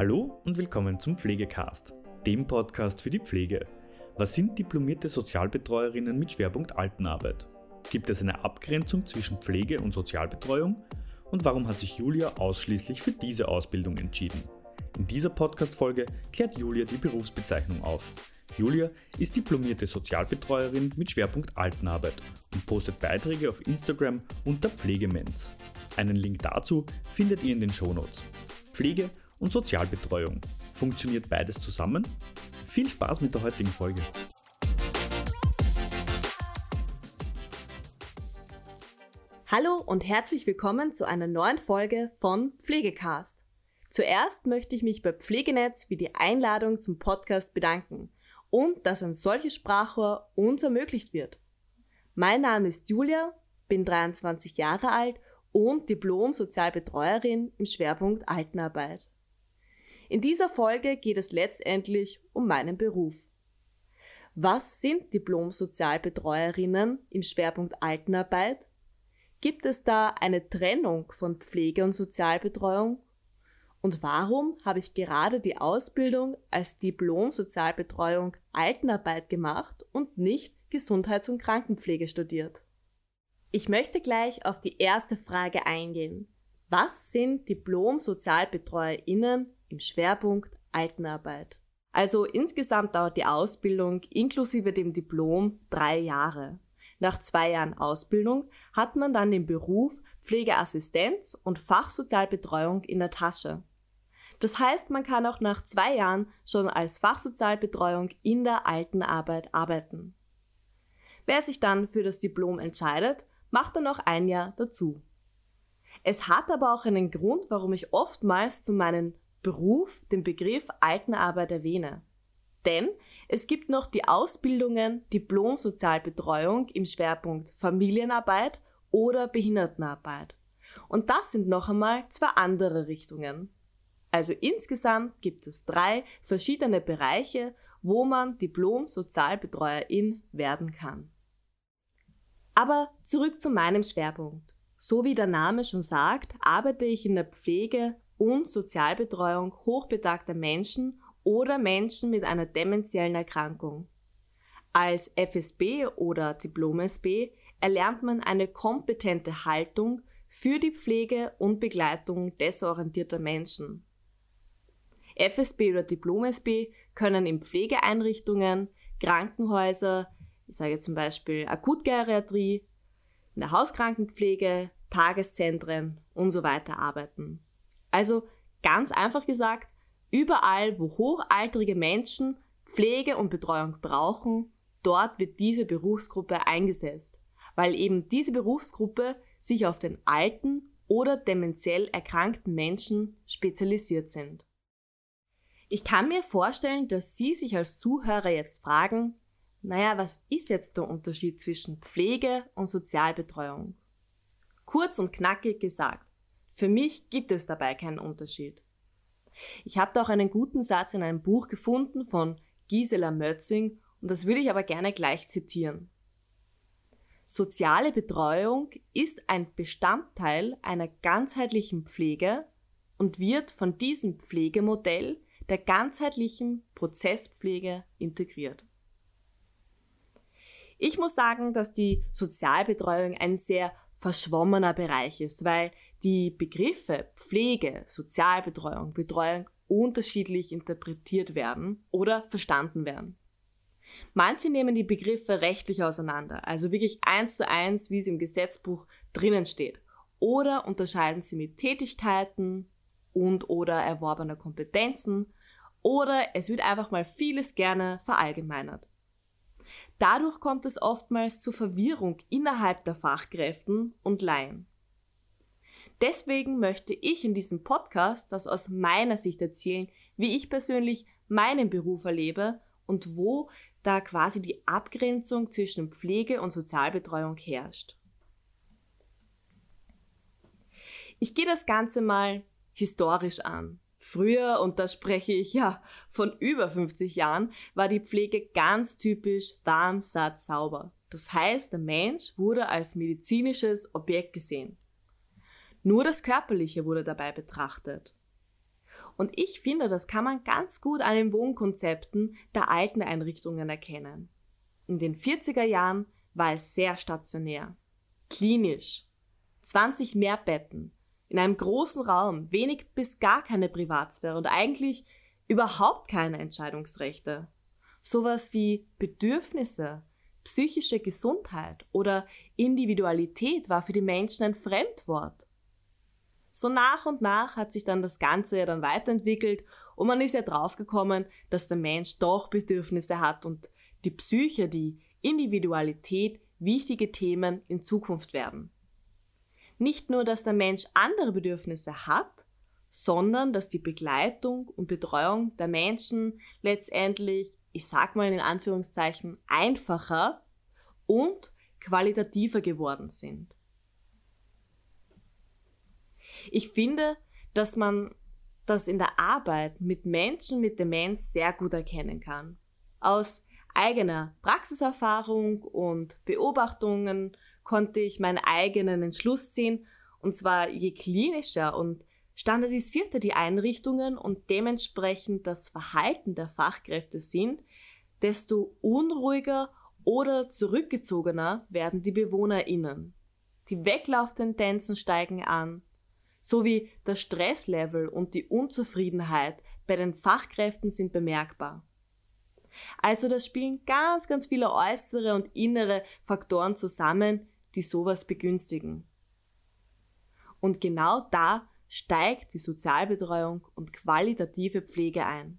Hallo und willkommen zum Pflegecast, dem Podcast für die Pflege. Was sind diplomierte Sozialbetreuerinnen mit Schwerpunkt Altenarbeit? Gibt es eine Abgrenzung zwischen Pflege und Sozialbetreuung? Und warum hat sich Julia ausschließlich für diese Ausbildung entschieden? In dieser Podcast-Folge klärt Julia die Berufsbezeichnung auf. Julia ist diplomierte Sozialbetreuerin mit Schwerpunkt Altenarbeit und postet Beiträge auf Instagram unter Pflegemenz. Einen Link dazu findet ihr in den Shownotes. Pflege und Sozialbetreuung. Funktioniert beides zusammen? Viel Spaß mit der heutigen Folge. Hallo und herzlich willkommen zu einer neuen Folge von Pflegecast. Zuerst möchte ich mich bei Pflegenetz für die Einladung zum Podcast bedanken und dass ein solches Sprachrohr uns ermöglicht wird. Mein Name ist Julia, bin 23 Jahre alt und Diplom-Sozialbetreuerin im Schwerpunkt Altenarbeit. In dieser Folge geht es letztendlich um meinen Beruf. Was sind Diplom-Sozialbetreuerinnen im Schwerpunkt Altenarbeit? Gibt es da eine Trennung von Pflege und Sozialbetreuung? Und warum habe ich gerade die Ausbildung als Diplom-Sozialbetreuung Altenarbeit gemacht und nicht Gesundheits- und Krankenpflege studiert? Ich möchte gleich auf die erste Frage eingehen. Was sind Diplom-SozialbetreuerInnen im Schwerpunkt Altenarbeit? Also insgesamt dauert die Ausbildung inklusive dem Diplom drei Jahre. Nach zwei Jahren Ausbildung hat man dann den Beruf Pflegeassistenz und Fachsozialbetreuung in der Tasche. Das heißt, man kann auch nach zwei Jahren schon als Fachsozialbetreuung in der Altenarbeit arbeiten. Wer sich dann für das Diplom entscheidet, macht dann noch ein Jahr dazu. Es hat aber auch einen Grund, warum ich oftmals zu meinem Beruf den Begriff Altenarbeit erwähne. Denn es gibt noch die Ausbildungen Diplom-Sozialbetreuung im Schwerpunkt Familienarbeit oder Behindertenarbeit. Und das sind noch einmal zwei andere Richtungen. Also insgesamt gibt es drei verschiedene Bereiche, wo man Diplom-Sozialbetreuerin werden kann. Aber zurück zu meinem Schwerpunkt. So wie der Name schon sagt, arbeite ich in der Pflege und Sozialbetreuung hochbetagter Menschen oder Menschen mit einer dementiellen Erkrankung. Als FSB oder Diplom-SB erlernt man eine kompetente Haltung für die Pflege und Begleitung desorientierter Menschen. FSB oder Diplom-SB können in Pflegeeinrichtungen, Krankenhäuser, ich sage zum Beispiel Akutgeriatrie, in der Hauskrankenpflege, Tageszentren und so weiter arbeiten. Also ganz einfach gesagt, überall, wo hochaltrige Menschen Pflege und Betreuung brauchen, dort wird diese Berufsgruppe eingesetzt, weil eben diese Berufsgruppe sich auf den alten oder dementiell erkrankten Menschen spezialisiert sind. Ich kann mir vorstellen, dass Sie sich als Zuhörer jetzt fragen, naja, was ist jetzt der Unterschied zwischen Pflege und Sozialbetreuung? Kurz und knackig gesagt, für mich gibt es dabei keinen Unterschied. Ich habe da auch einen guten Satz in einem Buch gefunden von Gisela Mötzing und das würde ich aber gerne gleich zitieren. Soziale Betreuung ist ein Bestandteil einer ganzheitlichen Pflege und wird von diesem Pflegemodell der ganzheitlichen Prozesspflege integriert. Ich muss sagen, dass die Sozialbetreuung ein sehr verschwommener Bereich ist, weil die Begriffe Pflege, Sozialbetreuung, Betreuung unterschiedlich interpretiert werden oder verstanden werden. Manche nehmen die Begriffe rechtlich auseinander, also wirklich eins zu eins, wie es im Gesetzbuch drinnen steht, oder unterscheiden sie mit Tätigkeiten und oder erworbener Kompetenzen, oder es wird einfach mal vieles gerne verallgemeinert. Dadurch kommt es oftmals zu Verwirrung innerhalb der Fachkräften und Laien. Deswegen möchte ich in diesem Podcast das aus meiner Sicht erzählen, wie ich persönlich meinen Beruf erlebe und wo da quasi die Abgrenzung zwischen Pflege und Sozialbetreuung herrscht. Ich gehe das Ganze mal historisch an. Früher, und da spreche ich ja von über 50 Jahren, war die Pflege ganz typisch warm, satt, sauber. Das heißt, der Mensch wurde als medizinisches Objekt gesehen. Nur das Körperliche wurde dabei betrachtet. Und ich finde, das kann man ganz gut an den Wohnkonzepten der alten Einrichtungen erkennen. In den 40er Jahren war es sehr stationär, klinisch, 20 Mehrbetten, in einem großen Raum, wenig bis gar keine Privatsphäre und eigentlich überhaupt keine Entscheidungsrechte. Sowas wie Bedürfnisse, psychische Gesundheit oder Individualität war für die Menschen ein Fremdwort. So nach und nach hat sich dann das Ganze ja dann weiterentwickelt und man ist ja draufgekommen, dass der Mensch doch Bedürfnisse hat und die Psyche, die Individualität wichtige Themen in Zukunft werden. Nicht nur, dass der Mensch andere Bedürfnisse hat, sondern dass die Begleitung und Betreuung der Menschen letztendlich, ich sag mal in Anführungszeichen, einfacher und qualitativer geworden sind. Ich finde, dass man das in der Arbeit mit Menschen mit Demenz sehr gut erkennen kann. Aus eigener Praxiserfahrung und Beobachtungen konnte ich meinen eigenen Entschluss ziehen, und zwar je klinischer und standardisierter die Einrichtungen und dementsprechend das Verhalten der Fachkräfte sind, desto unruhiger oder zurückgezogener werden die BewohnerInnen. Die Weglauftendenzen steigen an, sowie das Stresslevel und die Unzufriedenheit bei den Fachkräften sind bemerkbar. Also da spielen ganz, ganz viele äußere und innere Faktoren zusammen, die sowas begünstigen. Und genau da steigt die Sozialbetreuung und qualitative Pflege ein.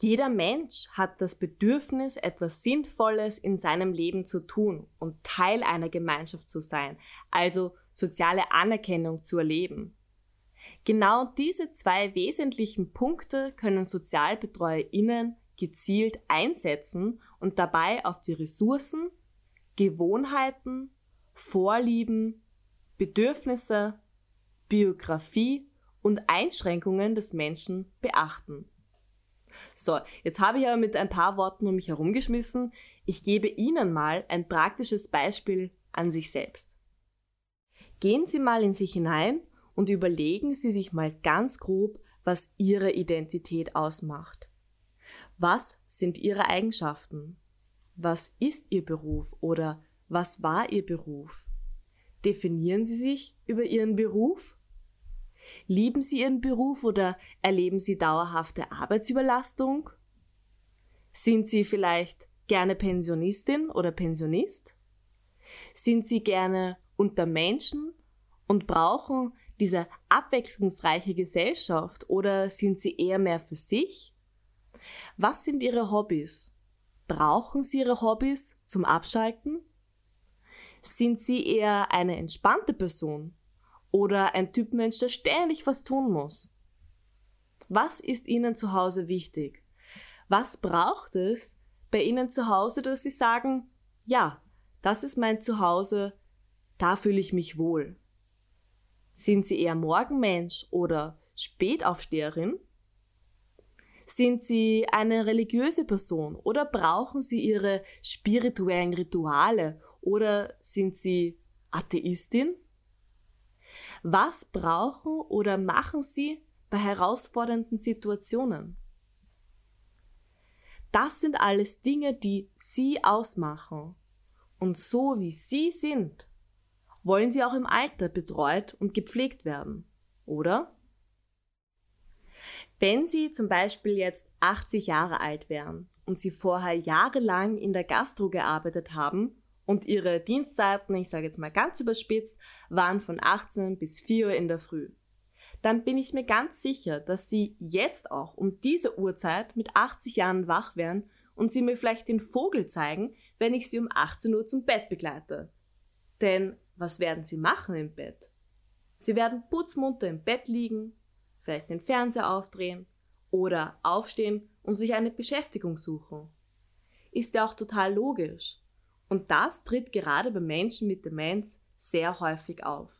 Jeder Mensch hat das Bedürfnis, etwas Sinnvolles in seinem Leben zu tun und Teil einer Gemeinschaft zu sein, also soziale Anerkennung zu erleben. Genau diese zwei wesentlichen Punkte können SozialbetreuerInnen gezielt einsetzen und dabei auf die Ressourcen, Gewohnheiten, Vorlieben, Bedürfnisse, Biografie und Einschränkungen des Menschen beachten. So, jetzt habe ich aber mit ein paar Worten um mich herumgeschmissen. Ich gebe Ihnen mal ein praktisches Beispiel an sich selbst. Gehen Sie mal in sich hinein und überlegen Sie sich mal ganz grob, was Ihre Identität ausmacht. Was sind Ihre Eigenschaften? Was ist Ihr Beruf oder was war Ihr Beruf? Definieren Sie sich über Ihren Beruf? Lieben Sie Ihren Beruf oder erleben Sie dauerhafte Arbeitsüberlastung? Sind Sie vielleicht gerne Pensionistin oder Pensionist? Sind Sie gerne unter Menschen und brauchen diese abwechslungsreiche Gesellschaft oder sind Sie eher mehr für sich? Was sind Ihre Hobbys? Brauchen Sie Ihre Hobbys zum Abschalten? Sind Sie eher eine entspannte Person oder ein Typ Mensch, der ständig was tun muss? Was ist Ihnen zu Hause wichtig? Was braucht es bei Ihnen zu Hause, dass Sie sagen, ja, das ist mein Zuhause, da fühle ich mich wohl? Sind Sie eher Morgenmensch oder Spätaufsteherin? Sind Sie eine religiöse Person oder brauchen Sie Ihre spirituellen Rituale oder sind Sie Atheistin? Was brauchen oder machen Sie bei herausfordernden Situationen? Das sind alles Dinge, die Sie ausmachen. Und so wie Sie sind, wollen Sie auch im Alter betreut und gepflegt werden, oder? Wenn Sie zum Beispiel jetzt 80 Jahre alt wären und Sie vorher jahrelang in der Gastro gearbeitet haben und Ihre Dienstzeiten, ich sage jetzt mal ganz überspitzt, waren von 18 bis 4 Uhr in der Früh, dann bin ich mir ganz sicher, dass Sie jetzt auch um diese Uhrzeit mit 80 Jahren wach wären und Sie mir vielleicht den Vogel zeigen, wenn ich Sie um 18 Uhr zum Bett begleite. Denn was werden Sie machen im Bett? Sie werden putzmunter im Bett liegen, vielleicht den Fernseher aufdrehen oder aufstehen und sich eine Beschäftigung suchen. Ist ja auch total logisch. Und das tritt gerade bei Menschen mit Demenz sehr häufig auf.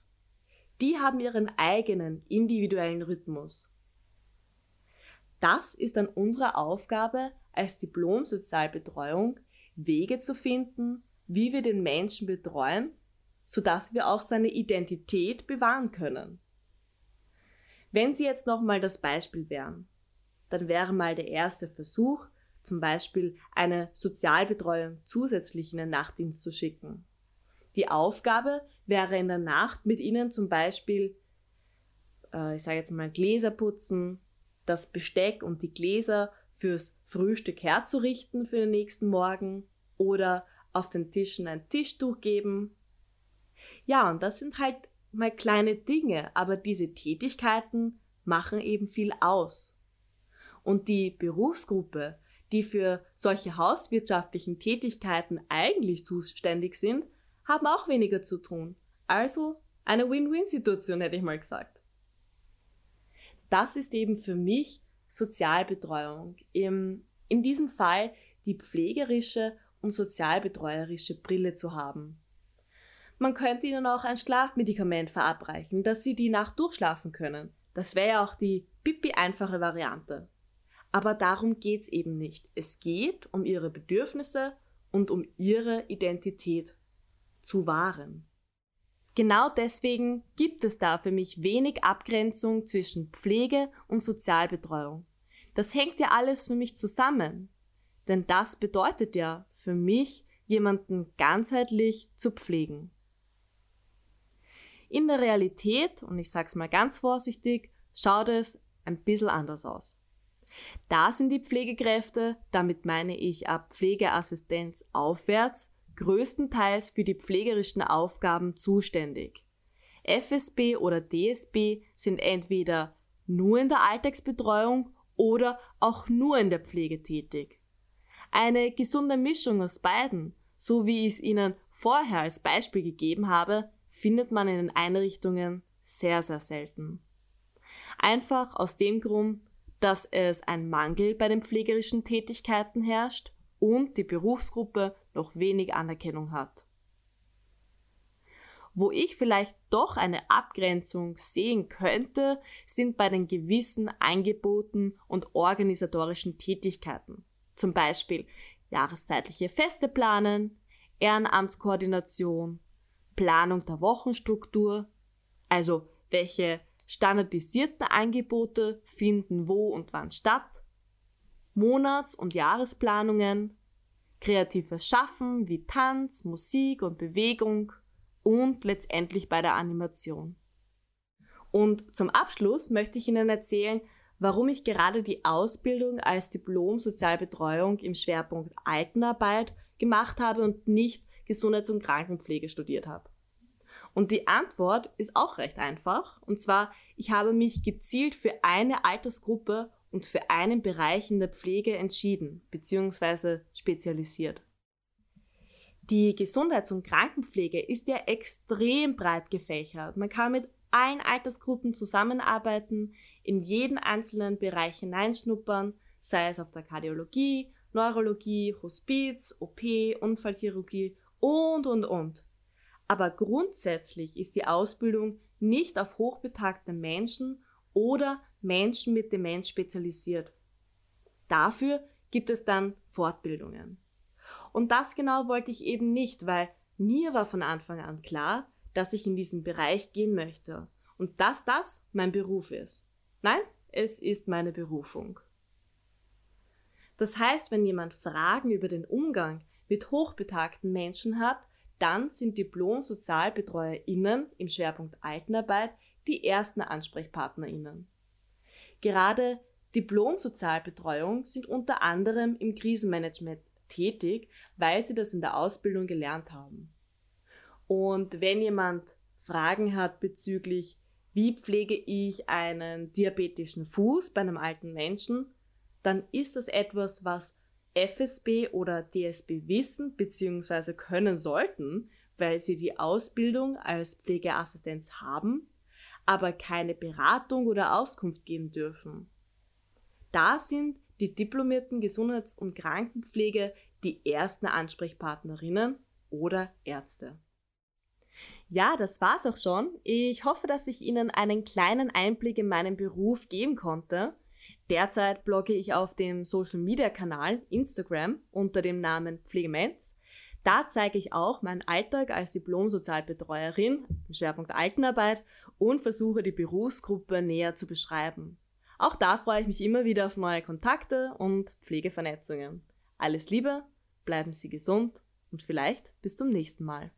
Die haben ihren eigenen individuellen Rhythmus. Das ist dann unsere Aufgabe als Diplom-Sozialbetreuung, Wege zu finden, wie wir den Menschen betreuen, sodass wir auch seine Identität bewahren können. Wenn Sie jetzt nochmal das Beispiel wären, dann wäre mal der erste Versuch, zum Beispiel eine Sozialbetreuung zusätzlich in den Nachtdienst zu schicken. Die Aufgabe wäre in der Nacht mit Ihnen zum Beispiel, äh, ich sage jetzt mal, Gläser putzen, das Besteck und die Gläser fürs Frühstück herzurichten für den nächsten Morgen oder auf den Tischen ein Tischtuch geben. Ja, und das sind halt mal kleine Dinge, aber diese Tätigkeiten machen eben viel aus. Und die Berufsgruppe, die für solche hauswirtschaftlichen Tätigkeiten eigentlich zuständig sind, haben auch weniger zu tun. Also eine Win-Win-Situation, hätte ich mal gesagt. Das ist eben für mich Sozialbetreuung. Im, in diesem Fall die pflegerische und sozialbetreuerische Brille zu haben. Man könnte ihnen auch ein Schlafmedikament verabreichen, dass sie die Nacht durchschlafen können. Das wäre ja auch die pipi einfache Variante. Aber darum geht's eben nicht. Es geht um ihre Bedürfnisse und um ihre Identität zu wahren. Genau deswegen gibt es da für mich wenig Abgrenzung zwischen Pflege und Sozialbetreuung. Das hängt ja alles für mich zusammen. Denn das bedeutet ja für mich, jemanden ganzheitlich zu pflegen. In der Realität, und ich sag's mal ganz vorsichtig, schaut es ein bisschen anders aus. Da sind die Pflegekräfte, damit meine ich ab Pflegeassistenz aufwärts, größtenteils für die pflegerischen Aufgaben zuständig. FSB oder DSB sind entweder nur in der Alltagsbetreuung oder auch nur in der Pflege tätig. Eine gesunde Mischung aus beiden, so wie ich es Ihnen vorher als Beispiel gegeben habe, findet man in den Einrichtungen sehr, sehr selten. Einfach aus dem Grund, dass es ein Mangel bei den pflegerischen Tätigkeiten herrscht und die Berufsgruppe noch wenig Anerkennung hat. Wo ich vielleicht doch eine Abgrenzung sehen könnte, sind bei den gewissen Angeboten und organisatorischen Tätigkeiten. Zum Beispiel jahreszeitliche Feste planen, Ehrenamtskoordination, Planung der Wochenstruktur, also welche standardisierten Angebote finden wo und wann statt, Monats- und Jahresplanungen, kreatives Schaffen wie Tanz, Musik und Bewegung und letztendlich bei der Animation. Und zum Abschluss möchte ich Ihnen erzählen, warum ich gerade die Ausbildung als Diplom-Sozialbetreuung im Schwerpunkt Altenarbeit gemacht habe und nicht Gesundheits- und Krankenpflege studiert habe. Und die Antwort ist auch recht einfach. Und zwar, ich habe mich gezielt für eine Altersgruppe und für einen Bereich in der Pflege entschieden bzw. spezialisiert. Die Gesundheits- und Krankenpflege ist ja extrem breit gefächert. Man kann mit allen Altersgruppen zusammenarbeiten, in jeden einzelnen Bereich hineinschnuppern, sei es auf der Kardiologie, Neurologie, Hospiz, OP, Unfallchirurgie und, und, und. Aber grundsätzlich ist die Ausbildung nicht auf hochbetagte Menschen oder Menschen mit Demenz spezialisiert. Dafür gibt es dann Fortbildungen. Und das genau wollte ich eben nicht, weil mir war von Anfang an klar, dass ich in diesen Bereich gehen möchte und dass das mein Beruf ist. Nein, es ist meine Berufung. Das heißt, wenn jemand Fragen über den Umgang mit hochbetagten Menschen hat, dann sind Diplom-SozialbetreuerInnen im Schwerpunkt Altenarbeit die ersten AnsprechpartnerInnen. Gerade Diplom-Sozialbetreuung sind unter anderem im Krisenmanagement tätig, weil sie das in der Ausbildung gelernt haben. Und wenn jemand Fragen hat bezüglich, wie pflege ich einen diabetischen Fuß bei einem alten Menschen, dann ist das etwas, was FSB oder DSB wissen bzw. können sollten, weil sie die Ausbildung als Pflegeassistenz haben, aber keine Beratung oder Auskunft geben dürfen. Da sind die diplomierten Gesundheits- und Krankenpflege die ersten Ansprechpartnerinnen oder Ärzte. Ja, das war's auch schon. Ich hoffe, dass ich Ihnen einen kleinen Einblick in meinen Beruf geben konnte. Derzeit blogge ich auf dem Social Media Kanal Instagram unter dem Namen Pflegemenz. Da zeige ich auch meinen Alltag als Diplom-Sozialbetreuerin, Schwerpunkt Altenarbeit und versuche die Berufsgruppe näher zu beschreiben. Auch da freue ich mich immer wieder auf neue Kontakte und Pflegevernetzungen. Alles Liebe, bleiben Sie gesund und vielleicht bis zum nächsten Mal.